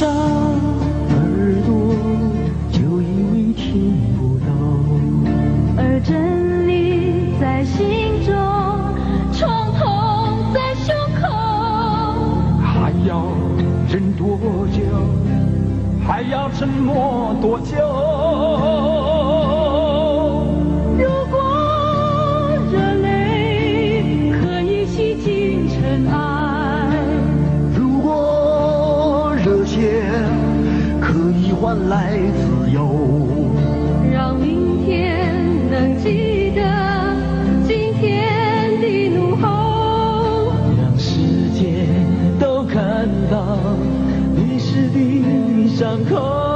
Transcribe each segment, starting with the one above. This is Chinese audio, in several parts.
少耳朵就以为听不到，而真理在心中，创痛在胸口，还要忍多久？还要沉默多久？伤口。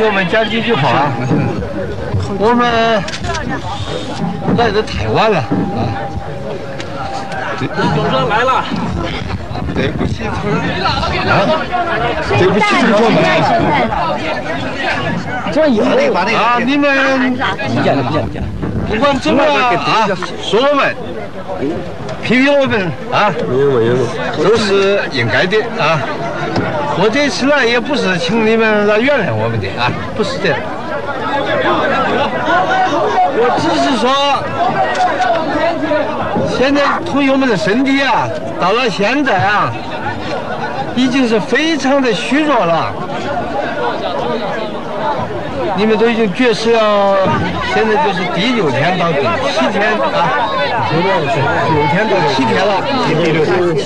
给我们讲几句话。我们来的太晚了啊！总算来了，对不起啊！啊，对不起，村志们。欢迎啊！你们，不管怎么啊，说我们，批评我们啊，都是应该的啊。我这次来也不是请你们来原谅我们的啊不是的我只是说现在同学们的身体啊到了现在啊已经是非常的虚弱了。你们都已经绝食了现在就是第六天到第七天啊。六天到七天了，六天七，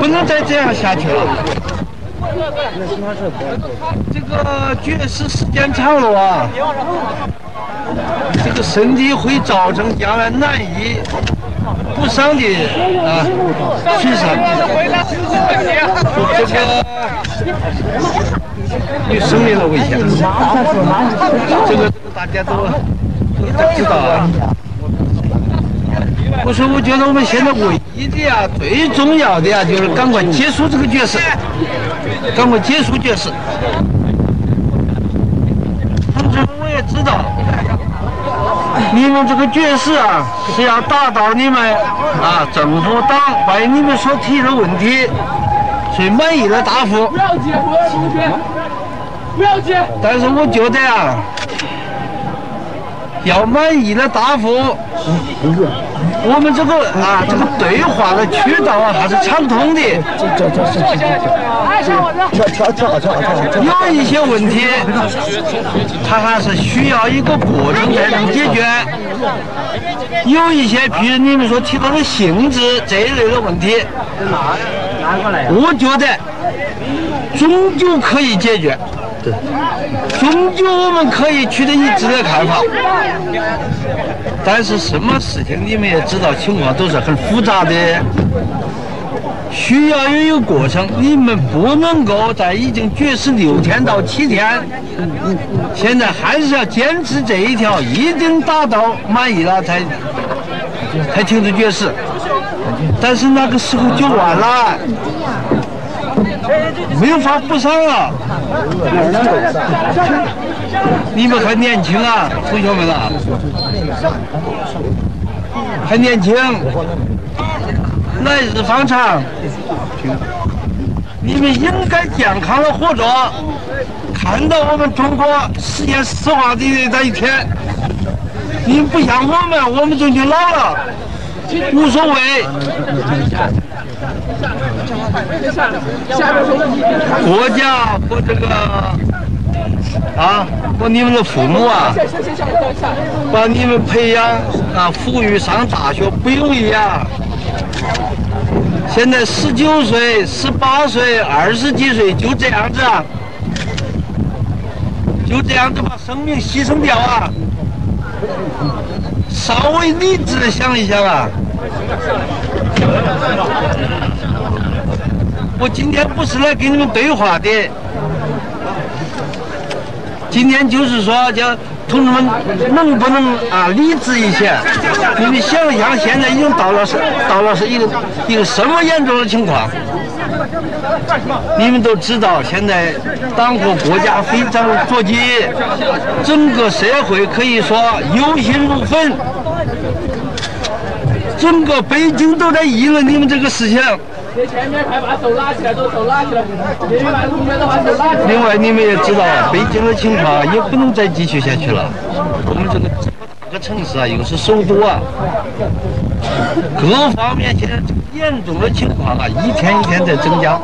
不能再这样下去了。这个绝食时间长了啊，这个身体会造成将来难以不伤的啊损伤。这个有生命的危险，这个大家都都知道啊。我说，我觉得我们现在唯一的呀，最重要的呀，就是赶快结束这个绝食，赶快结束绝食。同志们，我也知道，你们这个绝食啊，是要达到你们啊政府党为你们所提的问题最满意的答复。不要接，不要接，不要接。但是我觉得啊，要满意的答复，我们这个啊这个对话的渠道啊还是畅通的。有一些问题，它还是需要一个过程才能解决。有一些，比如你们所提到的性质这一类的问题，我觉得终究可以解决。终究我们可以取得一致的看法，但是什么事情你们也知道，情况都是很复杂的，需要有一个过程。你们不能够在已经绝食六天到七天，现在还是要坚持这一条，一定达到满意了才才停止绝食。但是那个时候就晚了。没有法补偿了。你们还年轻啊，同学们啊，还年轻，来日方长，你们应该健康的活着，看到我们中国实现石化的那一天。你们不像我们，我们就就老了，无所谓。国家和这个啊，和你们的父母啊，把你们培养啊，抚育上大学不容易啊。现在十九岁、十八岁、二十几岁就这样子，啊，就这样子把生命牺牲掉啊！稍微理智的想一想啊！我今天不是来跟你们对话的，今天就是说，叫同志们能不能啊理智一些？你们想想，现在已经到了是到了是一个一个什么严重的情况？你们都知道，现在党和国家非常着急，整个社会可以说忧心如焚，整个北京都在议论你们这个事情。前面快把手拉起来，都手拉起来。另外，你们也知道，北京的情况也不能再继续下去了。我们这个这个城市啊，又是首都啊，各方面现在严重的情况啊，一天一天在增加。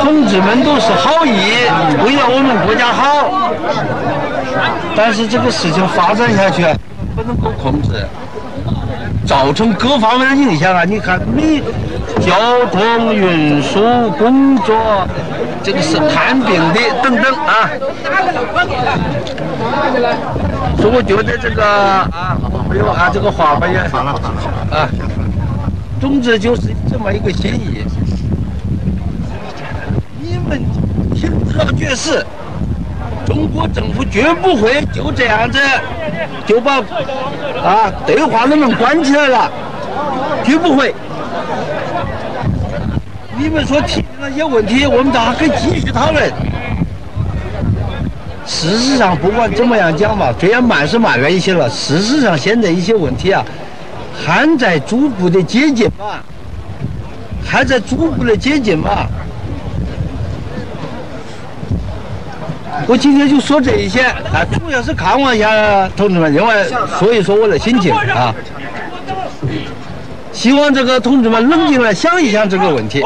同志们都是好意，为了我们国家好，但是这个事情发展下去不能够控制。造成各方面的影响啊！你看，你交通运输工作，这个是看病的等等啊。所以我觉得这个啊，没有按这个话吧也啊。总之就是这么一个心意。你们停止了绝食，中国政府绝不会就这样子就把。啊，对话的门关起来了，绝不会。你们所提的那些问题，我们都还可以继续讨论。事实上，不管怎么样讲嘛，虽然慢是慢了一些了，事实上现在一些问题啊，还在逐步的接近嘛，还在逐步的接近嘛。我今天就说这一些啊，主要是看望一下同志们，另外说一说我的心情啊。希望这个同志们冷静的想一想这个问题，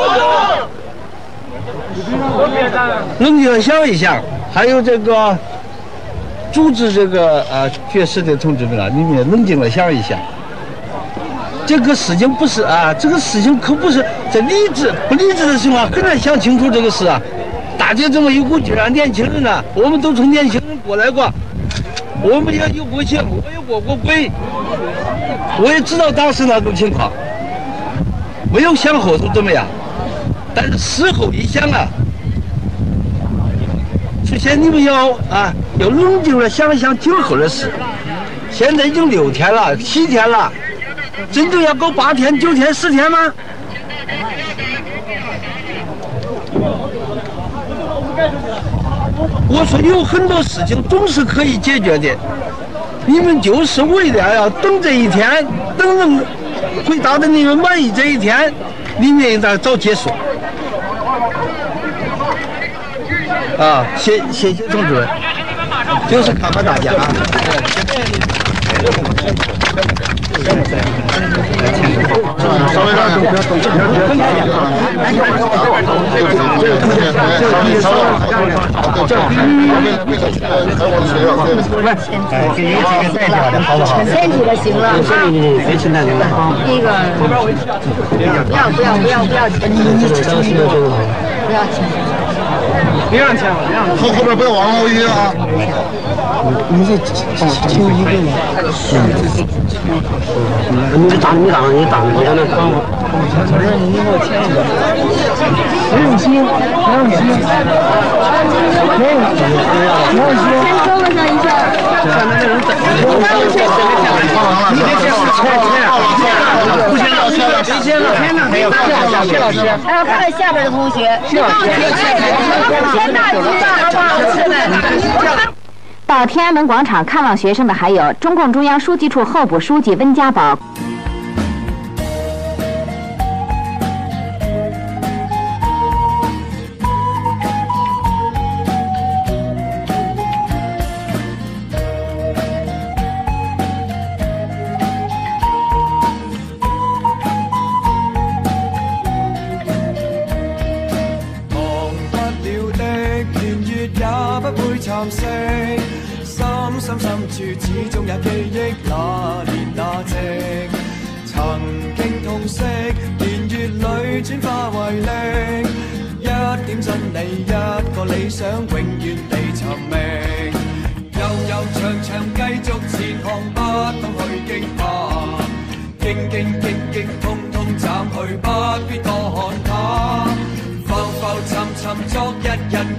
冷静的想一想，还有这个组织这个啊绝食的同志们啊，你们也冷静的想一想。这个事情不是啊，这个事情可不是在理智不理智的情况很难想清楚这个事啊。大家这么一股劲儿啊，年轻人啊，我们都从年轻人过来过，我们也有过情，我也过过鬼，我也知道当时那种情况，没有想后头怎么样，但是事后一想啊，首先你们要啊，要冷静的想一想今后的事。现在已经六天了，七天了。真正要搞八天、九天、十天吗？我说有很多事情总是可以解决的，你们就是为了要等这一天，等人回答的你们满意这一天，你们应该早结束。啊，谢谢谢同志们，就是看看大家啊。稍微让不要动，这边这边稍微这为为小区还有我的学校，哎，给你几个代表的好不好？先几个行了啊，谁请代表的？第一个不要不要不要不要钱，不要钱，别让钱了，别让。后后边不要往后移啊！你是请一个吗？你当你当你当我在那当。不用心，不用心，不用心，不用心。先勾了上一下，你别先钱钱，不行要钱了，谁先了？没有，谢老师。还要看下边的同学，你帮我填填大题吧，好不好，同学们？到天安门广场看望学生的还有中共中央书记处候补书记温家宝。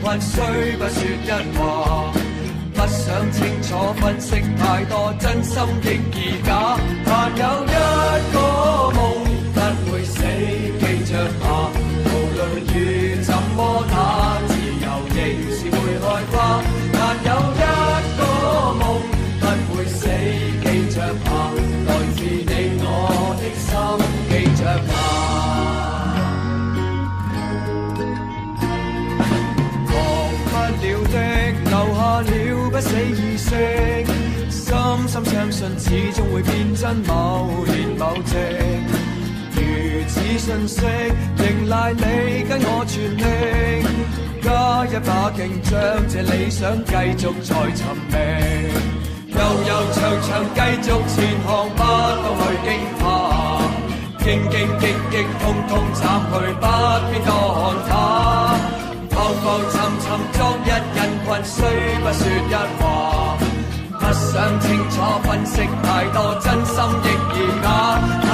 不需，不说一话，不想清楚分析太多，真心亦而假。但有一不死意识，深深相信始终会变真，某年某夕。如此信息，仍赖你跟我全力，加一把劲，将这理想继续再寻觅。悠悠长长，继续前行，不到去惊怕，兢兢兢兢，通通斩去，不必多看淡。浮浮沉沉昨日人群，虽不说一话，不想清楚分析太多，真心亦而假。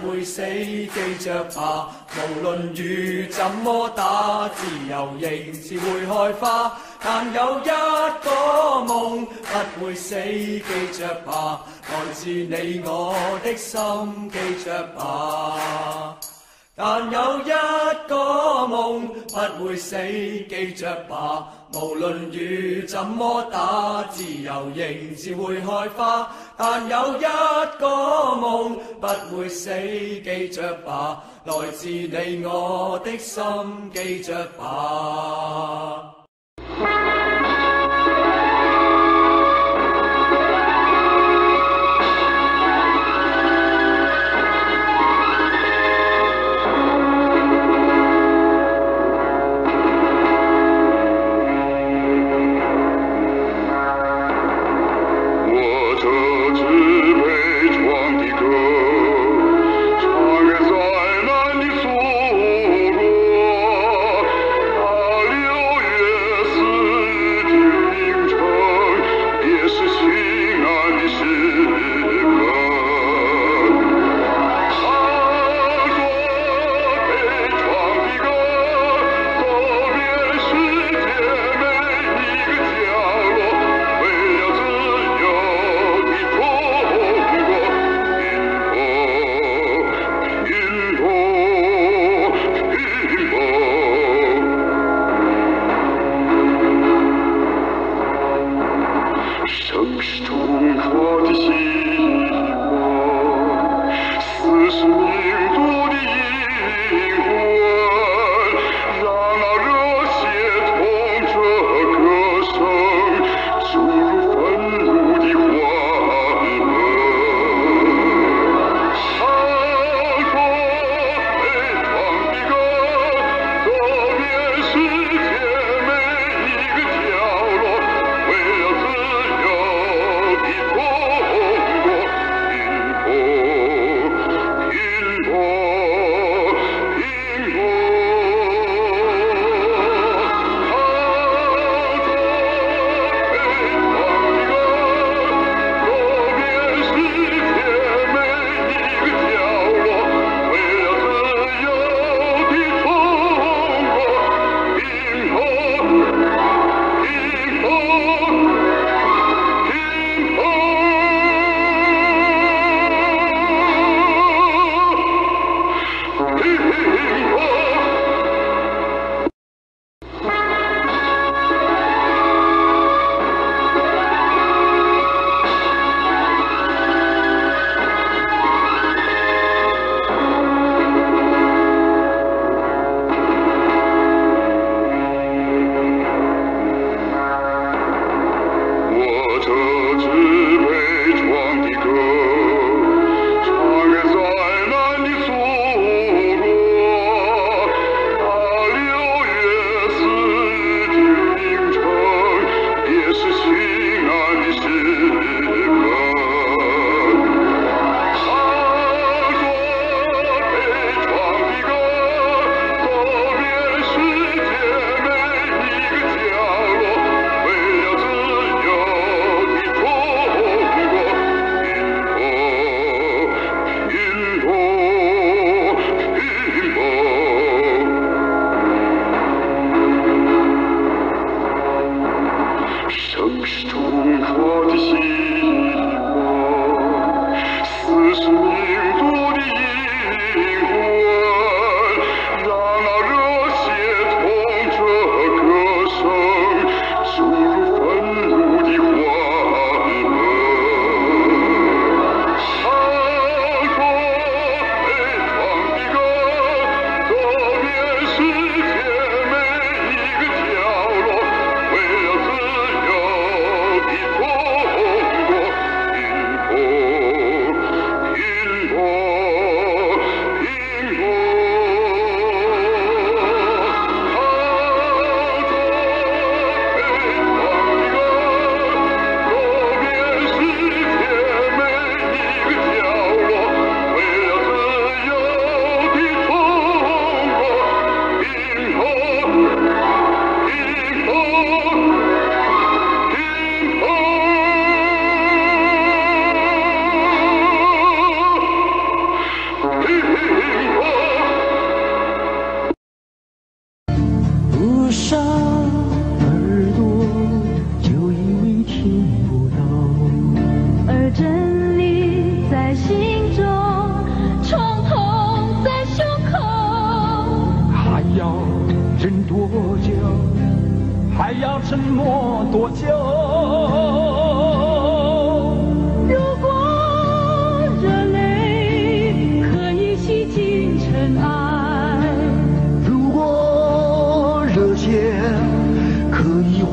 不会死，记着吧。无论雨怎么打，自由仍是会开花。但有一个梦不会死，记着吧。来自你我的心，记着吧。但有一個夢不會死，記着吧。無論雨怎麼打，自由仍是會開花。但有一個夢不會死，記着吧。來自你我的心，記着吧。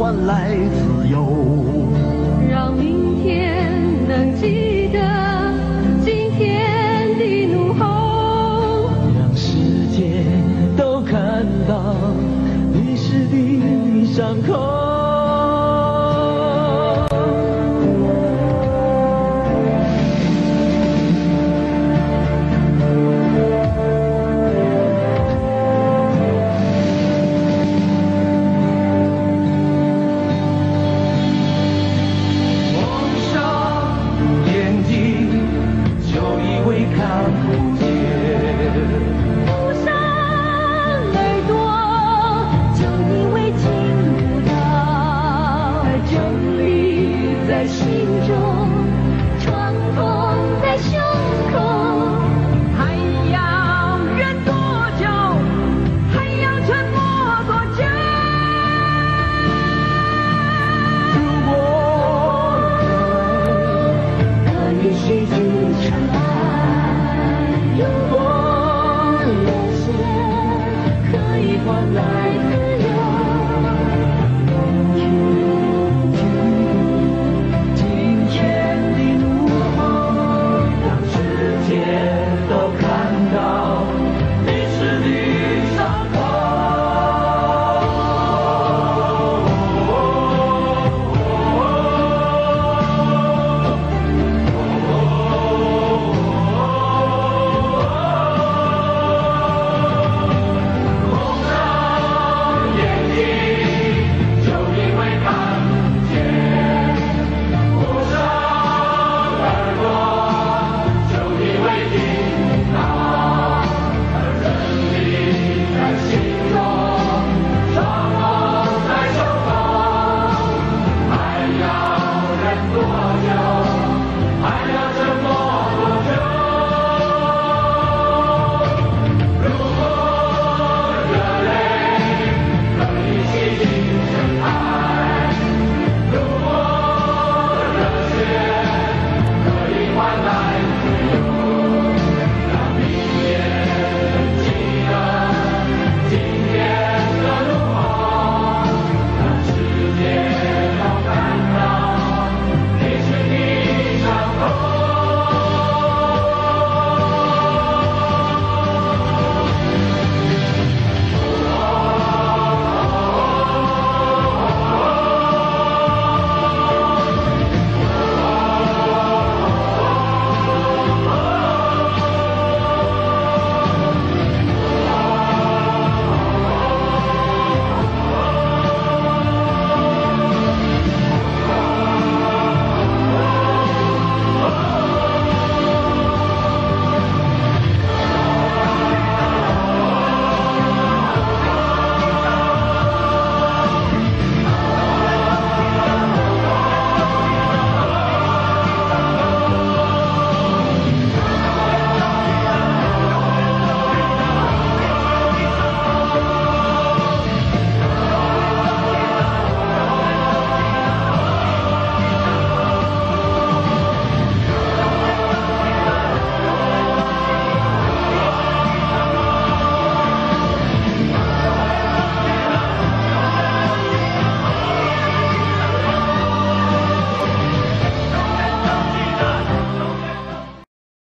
以换